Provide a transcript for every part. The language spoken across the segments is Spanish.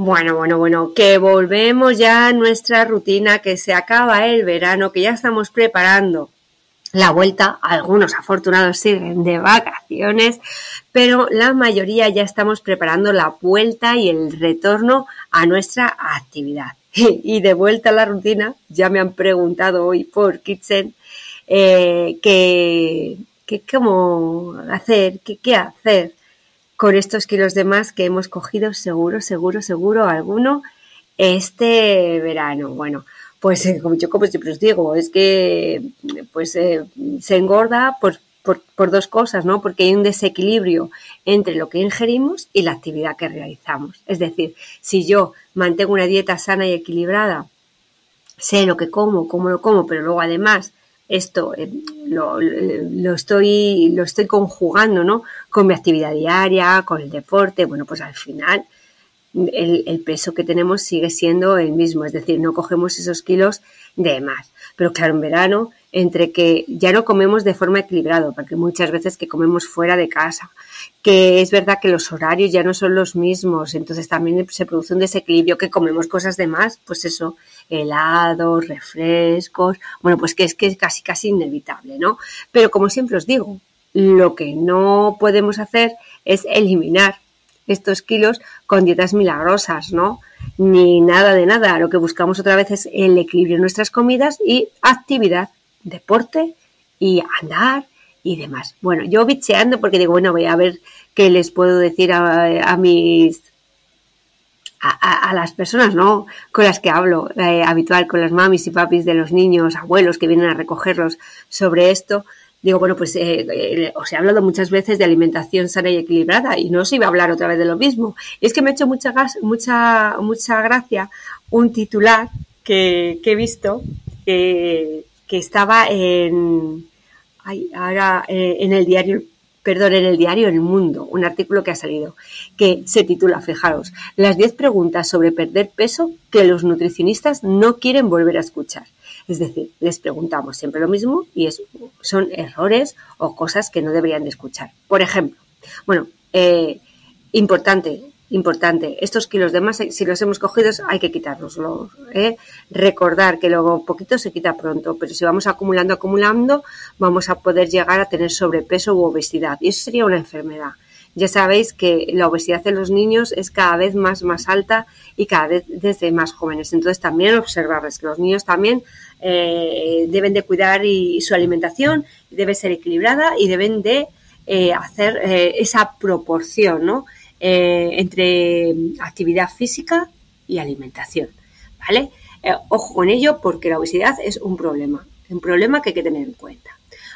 bueno, bueno, bueno, que volvemos ya a nuestra rutina, que se acaba el verano, que ya estamos preparando la vuelta. Algunos afortunados siguen de vacaciones, pero la mayoría ya estamos preparando la vuelta y el retorno a nuestra actividad. Y de vuelta a la rutina, ya me han preguntado hoy por Kitchen eh, que, cómo hacer, qué hacer con estos kilos de más que hemos cogido seguro, seguro, seguro alguno este verano. Bueno, pues eh, yo como siempre os digo, es que pues eh, se engorda por, por, dos cosas, ¿no? Porque hay un desequilibrio entre lo que ingerimos y la actividad que realizamos. Es decir, si yo mantengo una dieta sana y equilibrada, sé lo que como, cómo lo como, pero luego además esto eh, lo, lo, estoy, lo estoy conjugando, ¿no? Con mi actividad diaria, con el deporte, bueno, pues al final el, el, peso que tenemos sigue siendo el mismo, es decir, no cogemos esos kilos de más. Pero claro, en verano, entre que ya no comemos de forma equilibrada, porque muchas veces que comemos fuera de casa, que es verdad que los horarios ya no son los mismos, entonces también se produce un desequilibrio, que comemos cosas de más, pues eso, helados, refrescos, bueno, pues que es que es casi casi inevitable, ¿no? Pero como siempre os digo, lo que no podemos hacer es eliminar estos kilos con dietas milagrosas, ¿no? Ni nada de nada. Lo que buscamos otra vez es el equilibrio en nuestras comidas y actividad, deporte y andar y demás. Bueno, yo bicheando porque digo, bueno, voy a ver qué les puedo decir a, mis a, las personas ¿no? con las que hablo eh, habitual, con las mamis y papis de los niños, abuelos que vienen a recogerlos sobre esto, digo, bueno, pues eh, eh, os he hablado muchas veces de alimentación sana y equilibrada y no os iba a hablar otra vez de lo mismo. Es que me ha hecho mucha, mucha, mucha gracia un titular que, he visto que, que estaba en, ahora, en el diario perdón, en el diario El Mundo, un artículo que ha salido, que se titula, fijaros, las 10 preguntas sobre perder peso que los nutricionistas no quieren volver a escuchar. Es decir, les preguntamos siempre lo mismo y son errores o cosas que no deberían de escuchar. Por ejemplo, bueno, eh, importante, importante. Estos kilos de más, si los hemos cogido, hay que quitárnoslos. ¿eh? Recordar que luego poquito se quita pronto, pero si vamos acumulando, acumulando, vamos a poder llegar a tener sobrepeso u obesidad. Y eso sería una enfermedad. Ya sabéis que la obesidad en los niños es cada vez más, más alta y cada vez desde más jóvenes. Entonces también observarles que los niños también eh, deben de cuidar y, su alimentación debe ser equilibrada y deben de eh, hacer esa proporción, ¿no? Eh, entre actividad física y alimentación. ¿Vale? Eh, ojo con ello porque la obesidad es un problema, un problema que hay que tener en cuenta.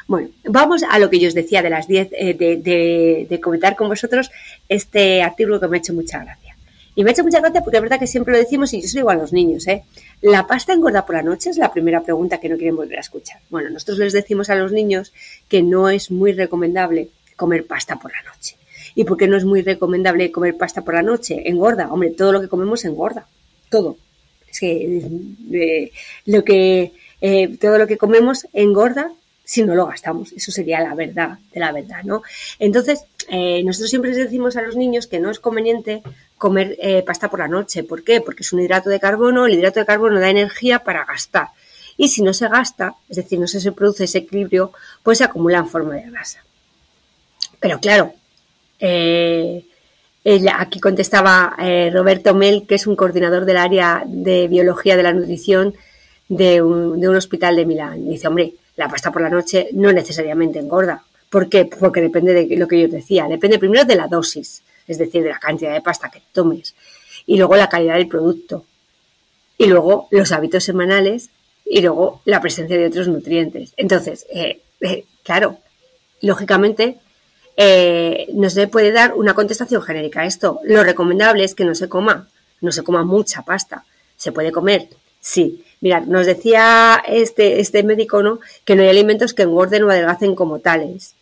Bueno, vamos a lo que yo os decía de las 10, eh, de, comentar con vosotros este artículo que me ha hecho mucha gracia. Y me ha hecho mucha gracia porque es verdad que siempre lo decimos y yo soy igual a los niños, ¿eh? ¿La pasta engorda por la noche? Es la primera pregunta que no quieren volver a escuchar. Bueno, nosotros les decimos a los niños que no es muy recomendable comer pasta por la noche. ¿Y por qué no es muy recomendable comer pasta por la noche? Engorda. Hombre, todo lo que comemos engorda. Todo. Es que eh, eh, todo lo que comemos engorda si no lo gastamos. Eso sería la verdad de la verdad, ¿no? Entonces, eh, nosotros siempre les decimos a los niños que no es conveniente comer pasta por la noche. ¿Por qué? Porque es un hidrato de carbono, el hidrato de carbono da energía para gastar. Y si no se gasta, es decir, no se produce ese equilibrio, pues se acumula en forma de grasa. Pero claro, eh, aquí contestaba eh, Roberto Mel, que es un coordinador del área de biología de la nutrición de un, hospital de Milán. Dice, hombre, la pasta por la noche no necesariamente engorda. ¿Por qué? Porque depende de lo que yo decía. Depende primero de la dosis, es decir, de la cantidad de pasta que tomes. Y luego la calidad del producto. Y luego los hábitos semanales. Y luego la presencia de otros nutrientes. Entonces, eh, eh, claro, lógicamente eh, no se puede dar una contestación genérica a esto. Lo recomendable es que no se coma, no se coma mucha pasta. ¿Se puede comer? Sí. Mirad, nos decía este, este médico, ¿no? Que no hay alimentos que engorden o adelgacen como tales.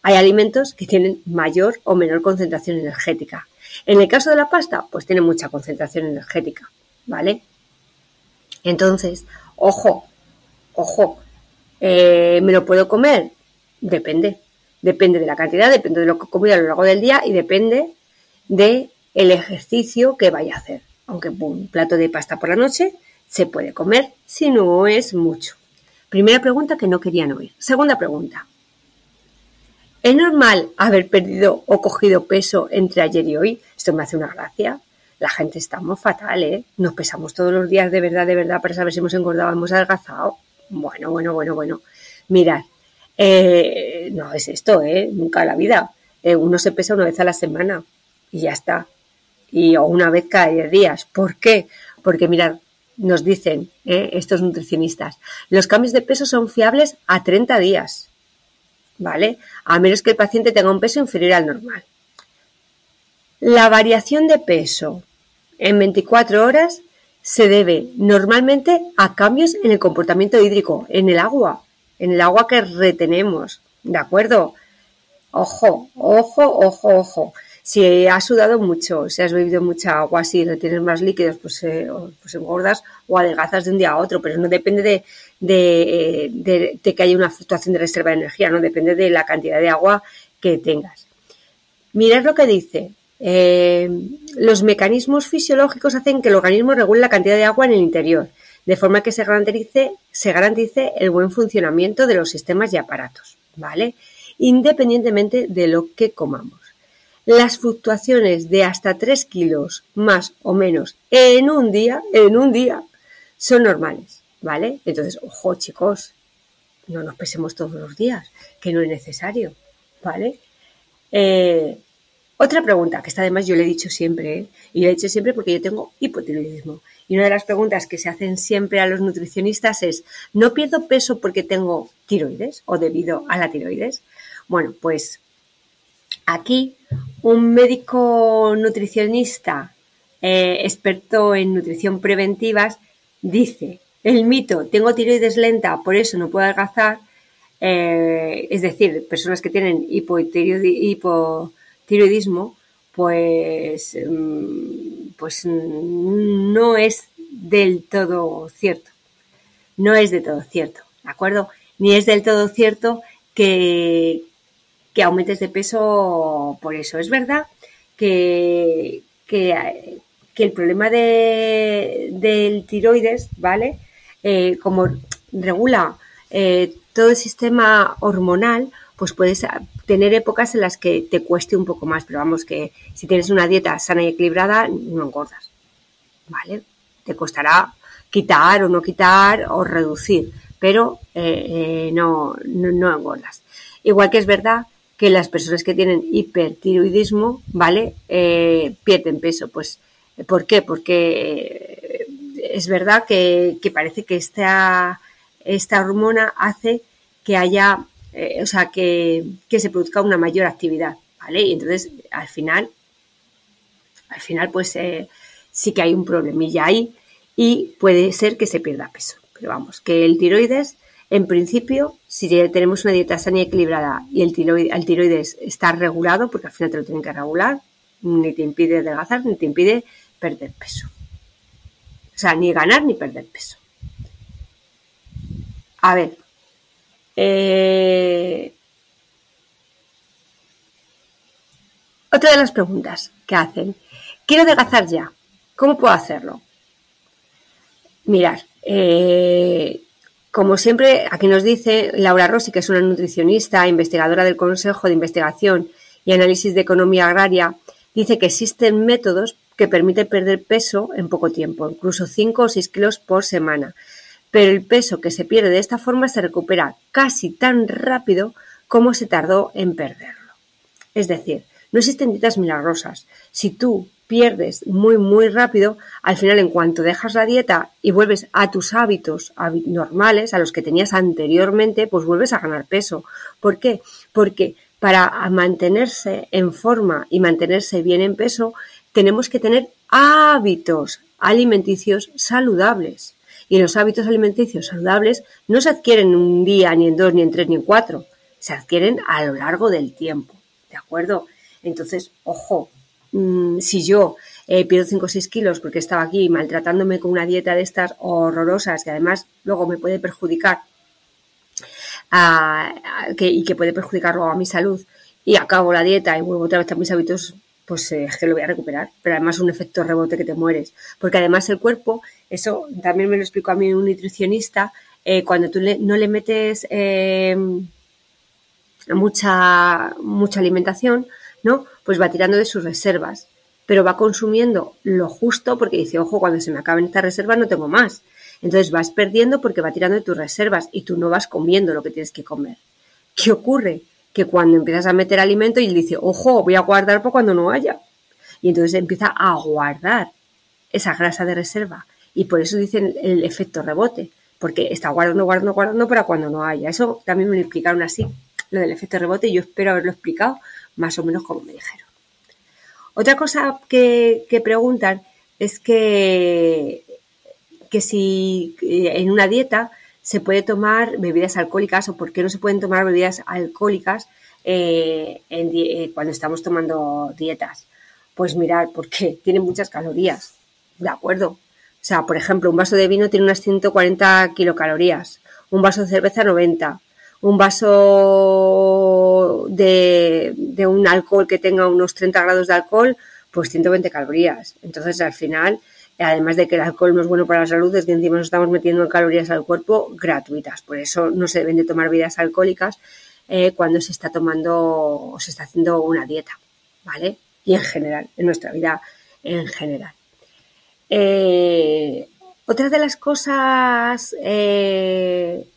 Hay alimentos que tienen mayor o menor concentración energética. En el caso de la pasta, pues tiene mucha concentración energética, ¿vale? Entonces, ojo, ojo, eh, ¿me lo puedo comer? Depende. Depende de la cantidad, depende de lo que he comido a lo largo del día y depende de el ejercicio que vaya a hacer. Aunque un plato de pasta por la noche se puede comer si no es mucho. Primera pregunta que no querían oír. Segunda pregunta. ¿Es normal haber perdido o cogido peso entre ayer y hoy? Esto me hace una gracia. La gente estamos fatal, ¿eh? Nos pesamos todos los días de verdad, de verdad, para saber si hemos engordado o hemos adelgazado. Bueno, bueno, bueno, bueno. Mirad, eh, no es esto, ¿eh? Nunca la vida. Eh, uno se pesa una vez a la semana y ya está. Y o una vez cada 10 días. ¿Por qué? Porque mirad, nos dicen ¿eh? estos nutricionistas, los cambios de peso son fiables a 30 días. ¿Vale? A menos que el paciente tenga un peso inferior al normal. La variación de peso en 24 horas se debe normalmente a cambios en el comportamiento hídrico, en el agua, en el agua que retenemos, ¿de acuerdo? Ojo, ojo, ojo, ojo. Si has sudado mucho, si has bebido mucha agua, si retienes más líquidos, pues, eh, pues engordas o adelgazas de un día a otro, pero no depende de, de, que haya una fluctuación de reserva de energía, no depende de la cantidad de agua que tengas. Mirad lo que dice. Eh, los mecanismos fisiológicos hacen que el organismo regule la cantidad de agua en el interior de forma que se garantice, se garantice el buen funcionamiento de los sistemas y aparatos, ¿vale? Independientemente de lo que comamos. Las fluctuaciones de hasta 3 kilos más o menos en un día, en un día, son normales, ¿vale? Entonces, ojo chicos, no nos pesemos todos los días, que no es necesario, ¿vale? Eh, otra pregunta, que está además yo le he dicho siempre, ¿eh? y le he dicho siempre porque yo tengo hipotiroidismo. Y una de las preguntas que se hacen siempre a los nutricionistas es, ¿no pierdo peso porque tengo tiroides o debido a la tiroides? Bueno, pues aquí un médico nutricionista eh, experto en nutrición preventivas dice, el mito, tengo tiroides lenta, por eso no puedo adelgazar, eh, es decir, personas que tienen hipotiroidismo, pues mm, pues no es del todo cierto. No es de todo cierto, ¿de acuerdo? Ni es del todo cierto que, que aumentes de peso por eso. Es verdad que, que, el problema de, del tiroides, ¿vale? Eh, como regula eh, todo el sistema hormonal, pues puedes tener épocas en las que te cueste un poco más, pero vamos que si tienes una dieta sana y equilibrada, no engordas, ¿vale? Te costará quitar o no quitar o reducir, pero eh, eh, no, no, engordas. Igual que es verdad que las personas que tienen hipertiroidismo, ¿vale? Eh, pierden peso, pues ¿por qué? Porque es verdad que, parece que esta, esta hormona hace que haya eh, o sea, que, se produzca una mayor actividad, ¿vale? Y entonces, al final, al final, pues eh, sí que hay un problemilla ahí y puede ser que se pierda peso. Pero vamos, que el tiroides, en principio, si tenemos una dieta sana y equilibrada y el tiroides, el tiroides está regulado, porque al final te lo tienen que regular, ni te impide adelgazar, ni te impide perder peso. O sea, ni ganar ni perder peso. A ver, eh, otra de las preguntas que hacen. Quiero adelgazar ya. ¿Cómo puedo hacerlo? Mirar, eh, como siempre, aquí nos dice Laura Rossi, que es una nutricionista, investigadora del Consejo de Investigación y Análisis de Economía Agraria, dice que existen métodos que permiten perder peso en poco tiempo, incluso 5 o 6 kilos por semana pero el peso que se pierde de esta forma se recupera casi tan rápido como se tardó en perderlo. Es decir, no existen dietas milagrosas. Si tú pierdes muy, muy rápido, al final en cuanto dejas la dieta y vuelves a tus hábitos normales, a los que tenías anteriormente, pues vuelves a ganar peso. ¿Por qué? Porque para mantenerse en forma y mantenerse bien en peso, tenemos que tener hábitos alimenticios saludables. Y los hábitos alimenticios saludables no se adquieren en un día, ni en dos, ni en tres, ni en cuatro. Se adquieren a lo largo del tiempo. ¿De acuerdo? Entonces, ojo, mm, si yo eh, pierdo 5 o 6 kilos porque estaba aquí maltratándome con una dieta de estas horrorosas que además luego me puede perjudicar y que puede perjudicar luego a mi salud y acabo la dieta y vuelvo otra vez a mis hábitos, pues eh, es que lo voy a recuperar. Pero además un efecto rebote que te mueres. Porque además el cuerpo, eso también me lo explicó a mí un nutricionista, eh, cuando tú no le metes mucha, mucha alimentación, ¿no? Pues va tirando de sus reservas, pero va consumiendo lo justo porque dice, ojo, cuando se me acaben estas reservas no tengo más. Entonces vas perdiendo porque va tirando de tus reservas y tú no vas comiendo lo que tienes que comer. ¿Qué ocurre? Que cuando empiezas a meter alimento y dice, ojo, voy a guardar para cuando no haya. Y entonces empieza a guardar esa grasa de reserva. Y por eso dicen el efecto rebote, porque está guardando, guardando, guardando para cuando no haya. Eso también me lo explicaron así lo del efecto rebote y yo espero haberlo explicado más o menos como me dijeron. Otra cosa que, preguntan es que, que si eh, en una dieta se puede tomar bebidas alcohólicas o por qué no se pueden tomar bebidas alcohólicas eh, eh, cuando estamos tomando dietas. Pues mirar, porque tiene muchas calorías, ¿de acuerdo? O sea, por ejemplo, un vaso de vino tiene unas 140 kilocalorías, un vaso de cerveza 90, un vaso de, un alcohol que tenga unos 30 grados de alcohol, pues 120 calorías. Entonces, al final, además de que el alcohol no es bueno para la salud, es que encima nos estamos metiendo calorías al cuerpo gratuitas. Por eso no se deben de tomar bebidas alcohólicas eh, cuando se está tomando o se está haciendo una dieta, ¿vale? Y en general, en nuestra vida en general. Eh, otra de las cosas eh,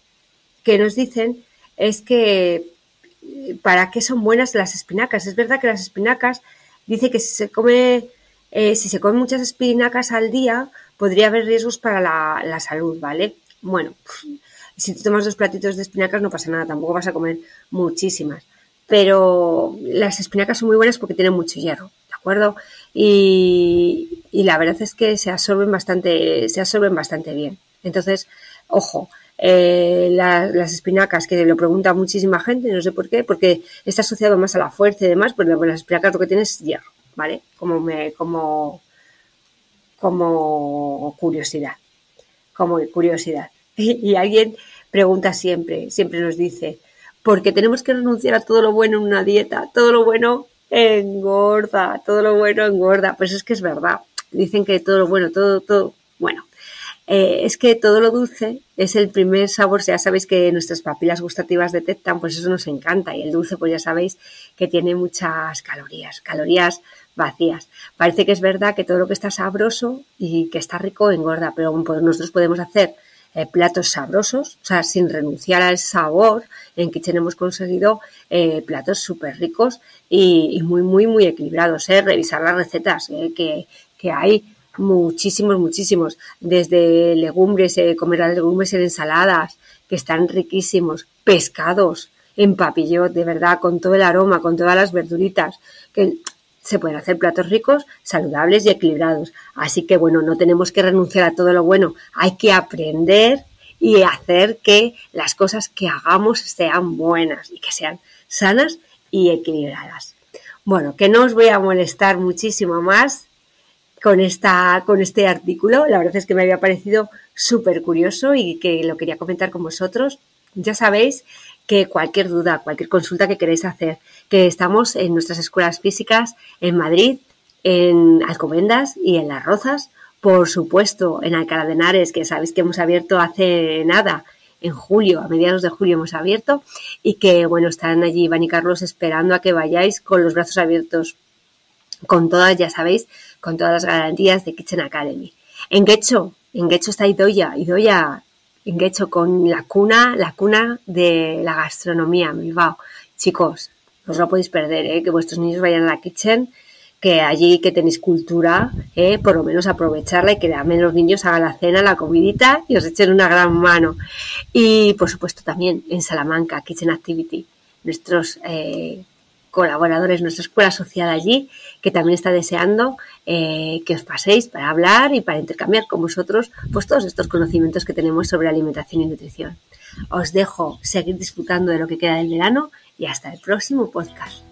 que nos dicen es que para qué son buenas las espinacas. Es verdad que las espinacas dice que si se come eh, si se comen muchas espinacas al día podría haber riesgos para la, salud, ¿vale? Bueno, si te tomas dos platitos de espinacas no pasa nada, tampoco vas a comer muchísimas. Pero las espinacas son muy buenas porque tienen mucho hierro, ¿de acuerdo? Y, la verdad es que se absorben bastante, se absorben bastante bien. Entonces, ojo, eh, las espinacas, que lo pregunta muchísima gente, no sé por qué, porque está asociado más a la fuerza y demás, pero las espinacas lo que tienes es hierro, ¿vale? Como, como, como curiosidad, como curiosidad. Y, alguien pregunta siempre, siempre nos dice, porque tenemos que renunciar a todo lo bueno en una dieta, todo lo bueno engorda, todo lo bueno engorda. Pues es que es verdad. Dicen que todo lo bueno, todo, todo, bueno, eh, es que todo lo dulce es el primer sabor, ya sabéis que nuestras papilas gustativas detectan, pues eso nos encanta. Y el dulce, pues ya sabéis que tiene muchas calorías, calorías vacías. Parece que es verdad que todo lo que está sabroso y que está rico engorda, pero nosotros podemos hacer eh, platos sabrosos, o sea, sin renunciar al sabor. En Kitchen hemos conseguido eh, platos súper ricos y, muy, muy, muy equilibrados. Revisar las recetas que, que hay muchísimos, muchísimos, desde legumbres, eh, comer las legumbres en ensaladas, que están riquísimos, pescados en papillot, de verdad, con todo el aroma, con todas las verduritas, que se pueden hacer platos ricos, saludables y equilibrados. Así que bueno, no tenemos que renunciar a todo lo bueno, hay que aprender y hacer que las cosas que hagamos sean buenas y que sean sanas y equilibradas. Bueno, que no os voy a molestar muchísimo más con, esta, con este artículo. La verdad es que me había parecido súper curioso y que lo quería comentar con vosotros. Ya sabéis que cualquier duda, cualquier consulta que queréis hacer, que estamos en nuestras escuelas físicas en Madrid, en Alcobendas y en Las Rozas, por supuesto en Alcalá de Henares, que sabéis que hemos abierto hace nada, en julio, a mediados de julio hemos abierto, y que bueno, están allí Iván y Carlos esperando a que vayáis con los brazos abiertos con todas, ya sabéis, con todas las garantías de Kitchen Academy. En Getxo, en Getxo está Idoya. Idoya, hecho con la cuna, la cuna de la gastronomía en Bilbao. Chicos, no os lo podéis perder, ¿eh? que vuestros niños vayan a la kitchen, que allí que tenéis cultura, ¿eh? por lo menos aprovecharla y que también los niños hagan la cena, la comidita y os echen una gran mano. Y por supuesto también en Salamanca, Kitchen Activity, nuestros eh, colaboradores, nuestra escuela social allí, que también está deseando eh, que os paséis para hablar y para intercambiar con vosotros pues, todos estos conocimientos que tenemos sobre alimentación y nutrición. Os dejo seguir disfrutando de lo que queda del verano y hasta el próximo podcast.